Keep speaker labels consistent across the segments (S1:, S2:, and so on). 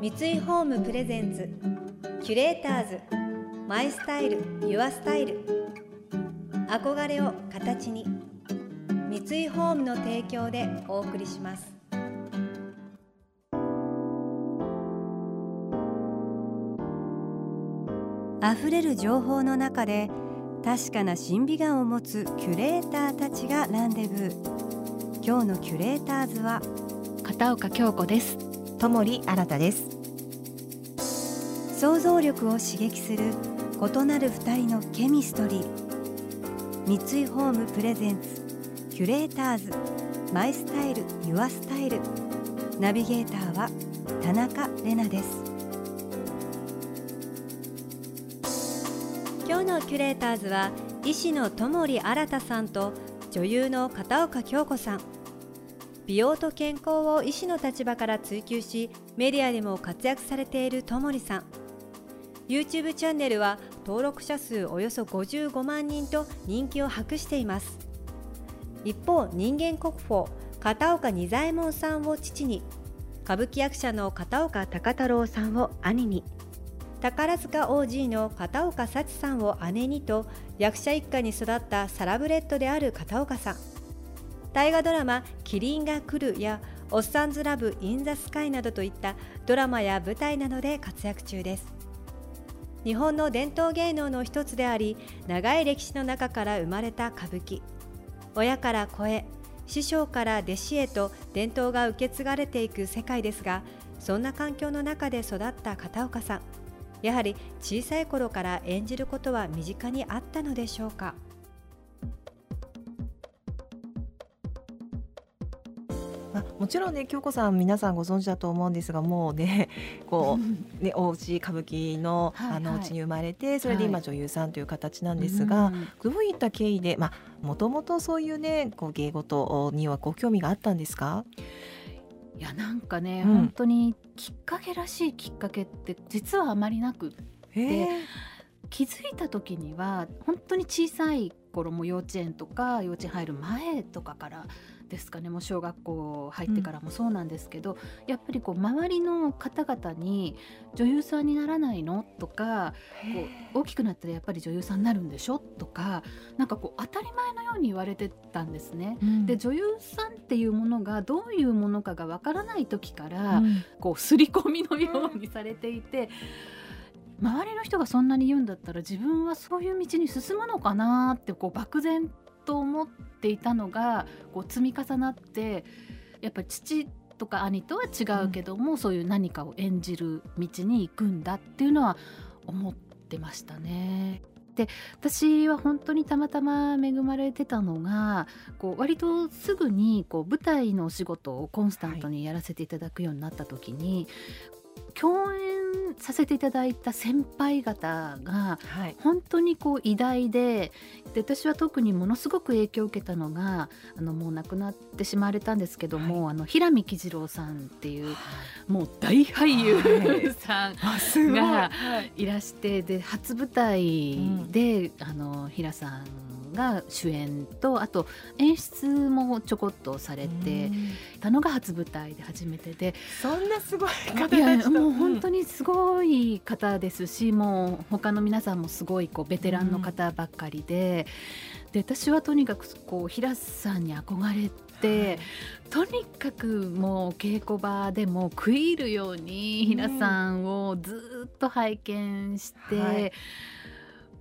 S1: 三井ホームプレゼンツキュレーターズマイスタイルユアスタイル。憧れを形に三井ホームの提供でお送りします。溢れる情報の中で確かな審美眼を持つキュレーターたちがランデブー。今日のキュレーターズは
S2: 片岡京子です。
S3: ともり新です。
S1: 想像力を刺激する異なる二人のケミストリー。三井ホームプレゼンツキュレーターズ。マイスタイルユアスタイル。ナビゲーターは田中れなです。今日のキュレーターズは医師の友利新さんと女優の片岡京子さん。美容と健康を医師の立場から追求しメディアでも活躍されている友利さん。YouTube チャンネルは登録者数およそ55万人と人気を博しています。一方人間国宝片岡仁左衛門さんを父に歌舞伎役者の片岡孝太郎さんを兄に宝塚 OG の片岡幸さんを姉にと役者一家に育ったサラブレッドである片岡さん。大河ドラマ「キリンが来る」や「おっさんずラブ・イン・ザ・スカイ」などといったドラマや舞台などで活躍中です。日本の伝統芸能の一つであり長い歴史の中から生まれた歌舞伎。親から子へ師匠から弟子へと伝統が受け継がれていく世界ですがそんな環境の中で育った片岡さん。やはり小さい頃から演じることは身近にあったのでしょうか？
S3: もちろんね京子さん皆さんご存知だと思うんですがもうね こうねお家歌舞伎のはい、あのお家に生まれてそれで今女優さんという形なんですが、はい、どういった経緯でまあもともとそういうねこう芸事にはご興味があったんですか？
S2: いやなんかね、うん、本当にきっかけらしいきっかけって実はあまりなくって気づいた時には本当に小さい頃も幼稚園とか幼稚園入る前とかからですかねもう小学校入ってからもそうなんですけど、うん、やっぱりこう周りの方々に「女優さんにならないの?」とかこう「大きくなったらやっぱり女優さんになるんでしょ?」とかなんかこう当たり前のように言われてたんですね。うん、で女優さんっていうものがどういうものかがわからない時から、うん、こう刷り込みのようにされていて。周りの人がそんなに言うんだったら自分はそういう道に進むのかなってこう漠然と思っていたのがこう積み重なってやっぱり父とか兄とは違うけども、うん、そういう何かを演じる道に行くんだっていうのは思ってましたね。で私は本当にたまたま恵まれてたのがこう割とすぐにこう舞台のお仕事をコンスタントにやらせていただくようになった時に、共演させていただいた先輩方が本当にこう偉大でで私は特にものすごく影響を受けたのがあのもう亡くなってしまわれたんですけども、はい、あの平見喜次郎さんっていう、はい、もう大俳優さんが い。らしてで初舞台で、うん、あの平さんが主演とあと演出もちょこっとされてたのが初舞台で初めてで。
S3: そんなすごい方いや
S2: もう本当にすごい方ですし、うん、もう他の皆さんもすごいこうベテランの方ばっかりで。で私はとにかくこう平さんに憧れて、とにかくもう稽古場でも食い入るように平さんをずっと拝見して、はい、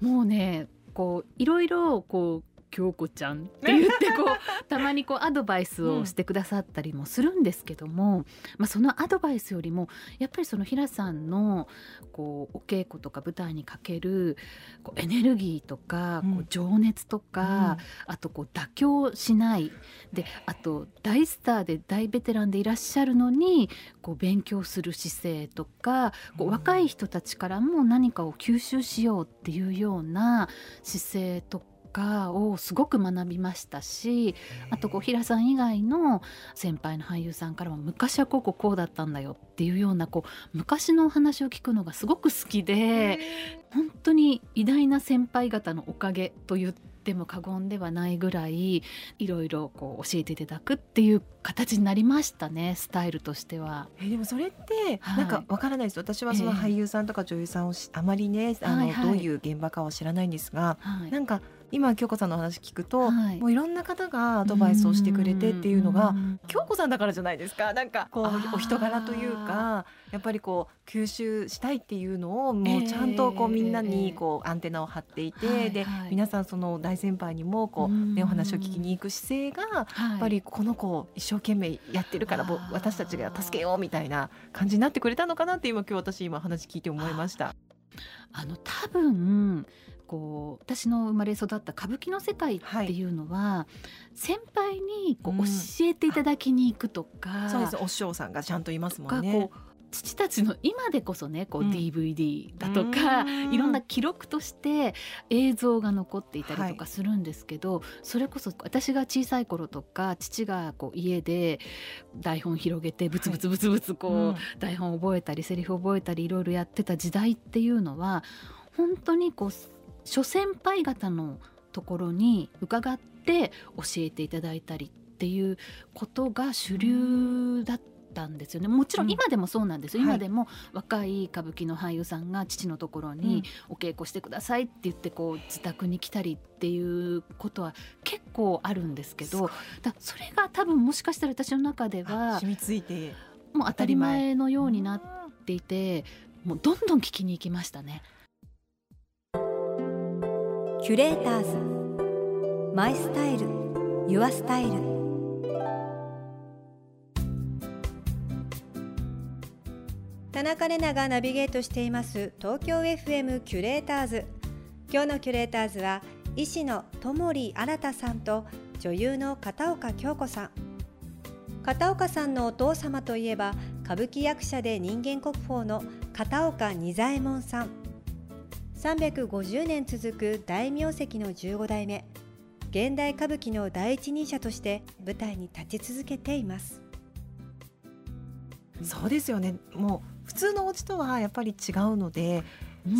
S2: もうねこういろいろこう京子ちゃんって言ってこうたまにこうアドバイスをしてくださったりもするんですけども、うん、まあ、そのアドバイスよりもやっぱりその平さんのこうお稽古とか舞台にかけるこうエネルギーとか、こう情熱とか、うん、あとこう妥協しないであと大スターで大ベテランでいらっしゃるのにこう勉強する姿勢とかこう若い人たちからも何かを吸収しようっていうような姿勢とかかをすごく学びましたしあとこう平さん以外の先輩の俳優さんからも昔はこここうだったんだよっていうようなこう昔のお話を聞くのがすごく好きで本当に偉大な先輩方のおかげと言っても過言ではないぐらいいろいろこう教えていただくっていう形になりましたねスタイルとしては。
S3: えでもそれってなんかわからないです、私はその俳優さんとか女優さんをあまりねあの、はいはい、どういう現場かは知らないんですが、はい、なんか今京子さんの話聞くと、はい、もういろんな方がアドバイスをしてくれてっていうのが京子さんだからじゃないですか。なんかこうお人柄というかやっぱりこう吸収したいっていうのをもうちゃんとこうみんなにこうアンテナを張っていて、えー、で、はい、皆さんその大先輩にもこう、ね、お話を聞きに行く姿勢がやっぱりこの子一生懸命やってるから私たちが助けようみたいな感じになってくれたのかなって今今日私今話聞いて思いました。
S2: あの多分こう私の生まれ育った歌舞伎の世界っていうのは、はい、先輩にこう教えていただきに行くとか、
S3: うん、そうですお師匠さんがちゃんといますもんね。
S2: 父たちの今でこそねこう DVD だとか、うん、いろんな記録として映像が残っていたりとかするんですけど、はい、それこそ私が小さい頃とか父がこう家で台本広げてブツブツブツブツこう、はい、台本覚えたりセリフ覚えたりいろいろやってた時代っていうのは本当にこう諸先輩方のところに伺って教えていただいたりっていうことが主流だったんですよね。もちろん今でもそうなんですよ、うん、今でも若い歌舞伎の俳優さんが父のところにお稽古してくださいって言ってこう自宅に来たりっていうことは結構あるんですけどだそれが多分もしかしたら私の中では
S3: 染みついて。
S2: もう当たり前のようになっていてもうどんどん聞きに行きましたね。
S1: キュレーターズ。マイスタイル。ユアスタイル田中れながナビゲートしています東京 FM キュレーターズ。今日のキュレーターズは医師の友利新さんと女優の片岡京子さん。片岡さんのお父様といえば歌舞伎役者で人間国宝の片岡仁左衛門さん。350年続く大名跡の15代目。現代歌舞伎の第一人者として舞台に立ち続けています。
S3: そうですよね。もう通のお家とはやっぱり違うので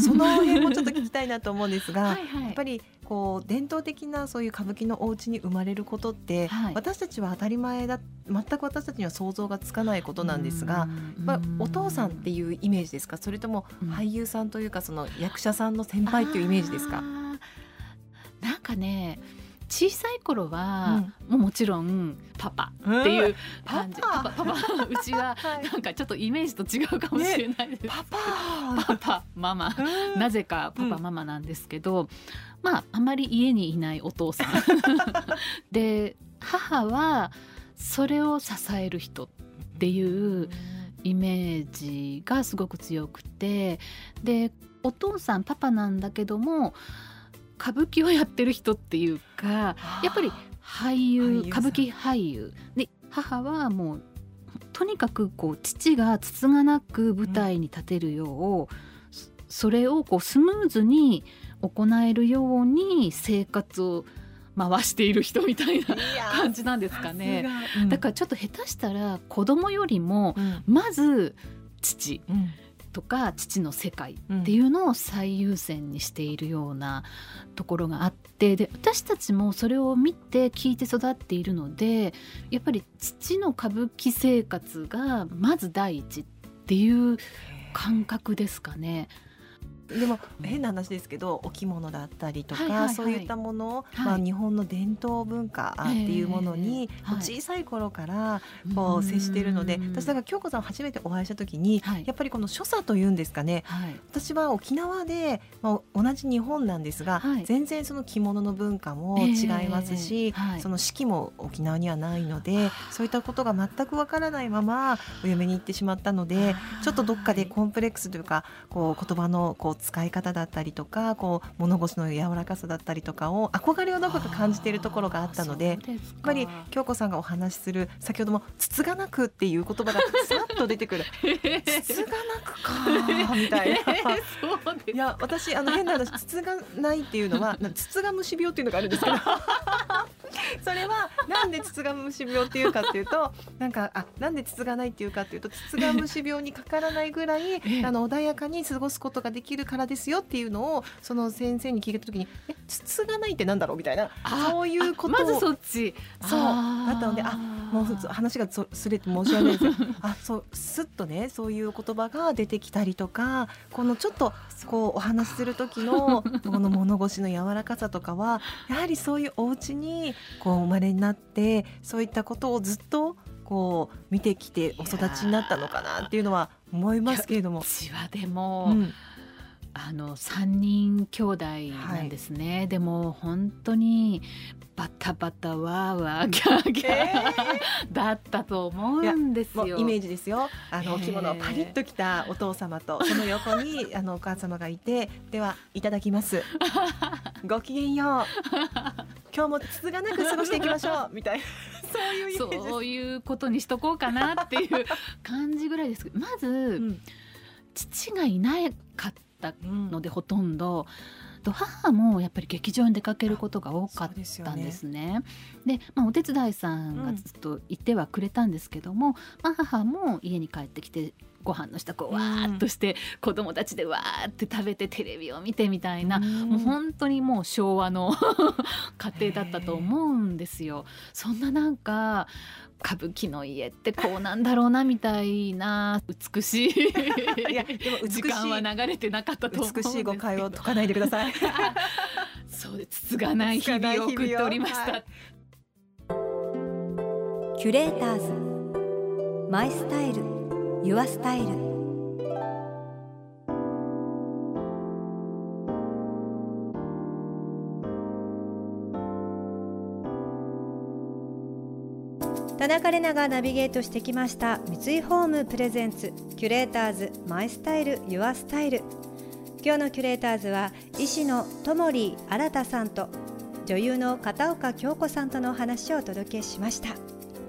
S3: その辺もちょっと聞きたいなと思うんですがはい、やっぱりこう伝統的なそういう歌舞伎のお家に生まれることって、はい、私たちは当たり前だ全く私たちには想像がつかないことなんですが、まあ、お父さんっていうイメージですか？それとも俳優さんというかその役者さんの先輩っていうイメージですか？
S2: なんかね小さい頃は、もうもちろんパパっていう感じ、パパ？パパ うちはなんかちょっとイメージと違うかもしれないです、ね、
S3: パ
S2: パ。パパママ。なぜかパパママなんですけど、まああまり家にいないお父さん。で母はそれを支える人っていうイメージがすごく強くてでお父さんパパなんだけども歌舞伎をやってる人っていうかやっぱり俳優歌舞伎俳優。で母はもうとにかくこう父がつつがなく舞台に立てるよう、うん、それをこうスムーズに行えるように生活を回している人みたいな感じなんですかね、うん、だからちょっと下手したら子供よりもまず父、うんとか父の世界っていうのを最優先にしているようなところがあってで私たちもそれを見て聞いて育っているのでやっぱり父の歌舞伎生活がまず第一っていう感覚ですかね。
S3: でも変な話ですけどお着物だったりとか、はいはいはい、そういったものを、はい、まあ、日本の伝統文化っていうものに、えー、小さい頃からこう接しているので、私だから京子さん初めてお会いした時に、はい、やっぱりこの所作というんですかね、はい、私は沖縄で、まあ、同じ日本なんですが、全然その着物の文化も違いますし、えー、その四季も沖縄にはないのでそういったことが全くわからないままお嫁に行ってしまったのでちょっとどっかでコンプレックスというかこう言葉のこう使い方だったりとかこう物腰の柔らかさだったりとかを憧れをどこか感じているところがあったのでやっぱり京子さんがお話しする先ほども「つつがなく」っていう言葉が さっと出てくる「つつがなくか」みたいな。いや私あの変な話つつがないっていうのはつつが虫病っていうのがあるんですけど。それはなんでつが虫病っていうかっていうとなんかあなんでつがないっていうかっていうとつが虫病にかからないぐらいあの穏やかに過ごすことができるからですよっていうのをその先生に聞いた時にえ筒がないってなんだろうみたいなそういうこと
S2: まずそっち。
S3: そうだったのであもう話がすれて申し訳ないです。あそうすっとねそういう言葉が出てきたりとかこのちょっとこうお話しする時のこの物腰の柔らかさとかはやはりそういうお家にこう生まれになってそういったことをずっとこう見てきてお育ちになったのかなっていうのは思いますけれども。う
S2: ちはでも、うんあの三人兄弟なんですね、はい、でも本当にバタバタわーわーギャーギャー、えー、だったと思うんですよ。
S3: イメージですよ。あの、お着物をパリッと着たお父様とその横に あのお母様がいてではいただきます。ごきげんよう。今日もつつがなく過ごしていきましょうみたいな。そういう
S2: そういうことにしとこうかなっていう感じぐらいですまず、うん、父がいなかったので、ほとんど。母もやっぱり劇場に出かけることが多かったんですね。で、ね、まあ、お手伝いさんがずっといてはくれたんですけども、うん、まあ、母も家に帰ってきてご飯の下こうわーっとして、子供たちでわーって食べてテレビを見てみたいな、うん、もう本当にもう昭和の 家庭だったと思うんですよ。そんななんか歌舞伎の家ってこうなんだろうなみたいな美しい いやでも時間は流れてなかったと
S3: 美しい誤解を解かないでください。
S2: そうつつがない日々を送っておりました、はい、
S1: キュレーターズマイスタイルユアスタイル。田中れながナビゲートしてきました。三井ホームプレゼンツキュレーターズマイスタイルユアスタイル。今日のキュレーターズは医師のともり新さんと女優の片岡京子さんとのお話をお届けしました、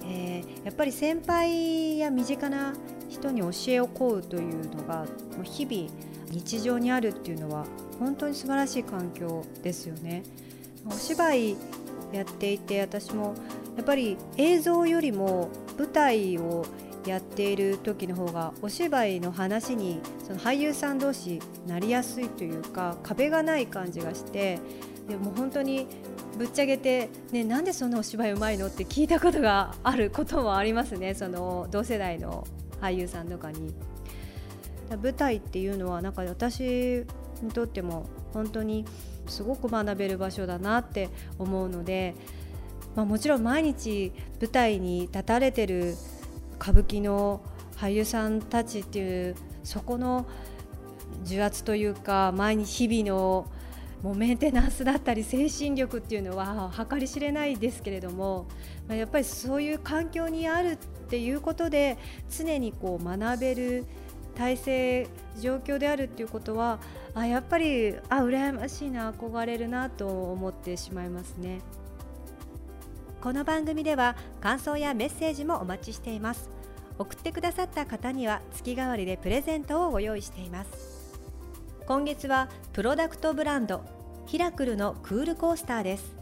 S1: えー、やっぱり先輩や身近な人に教えを請うというのが日々日常にあるっていうのは本当に素晴らしい環境ですよね。お芝居やっていて私もやっぱり映像よりも舞台をやっている時の方がお芝居の話にその俳優さん同士なりやすいというか壁がない感じがしてでも本当にぶっちゃけて、ね、なんでそんなお芝居うまいのって聞いたことがあることもありますね。その同世代の俳優さんとかに。舞台っていうのはなんか私にとっても本当にすごく学べる場所だなって思うのでまあ、もちろん毎日舞台に立たれてる歌舞伎の俳優さんたちっていうそこの重圧というか毎日日々のもうメンテナンスだったり精神力っていうのは計り知れないですけれども、まあ、やっぱりそういう環境にあるっていうことで常にこう学べる体制状況であるっていうことはあやっぱりあ羨ましいな憧れるなと思ってしまいますね。この番組では感想やメッセージもお待ちしています送ってくださった方には月替わりでプレゼントをご用意しています今月はプロダクトブランドヒラクルのクールコースターです。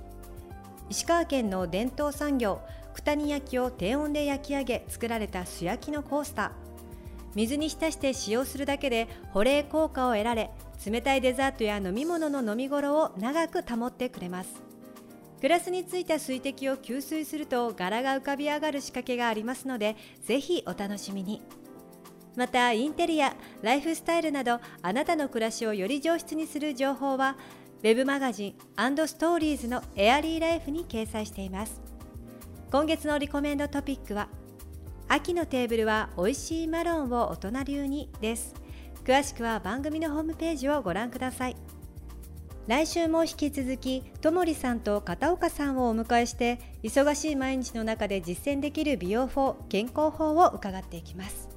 S1: 石川県の伝統産業九谷焼を低温で焼き上げ作られた素焼きのコースター。水に浸して使用するだけで保冷効果を得られ冷たいデザートや飲み物の飲み頃を長く保ってくれます。グラスについた水滴を吸水すると柄が浮かび上がる仕掛けがありますのでぜひお楽しみに。またインテリアライフスタイルなどあなたの暮らしをより上質にする情報は web マガジンストーリーズのエアリーライフに掲載しています。今月のリコメンドトピックは秋のテーブルは美味しいマロンを大人流にです。詳しくは番組のホームページをご覧ください。来週も引き続きともりさんと片岡さんをお迎えして忙しい毎日の中で実践できる美容法健康法を伺っていきます。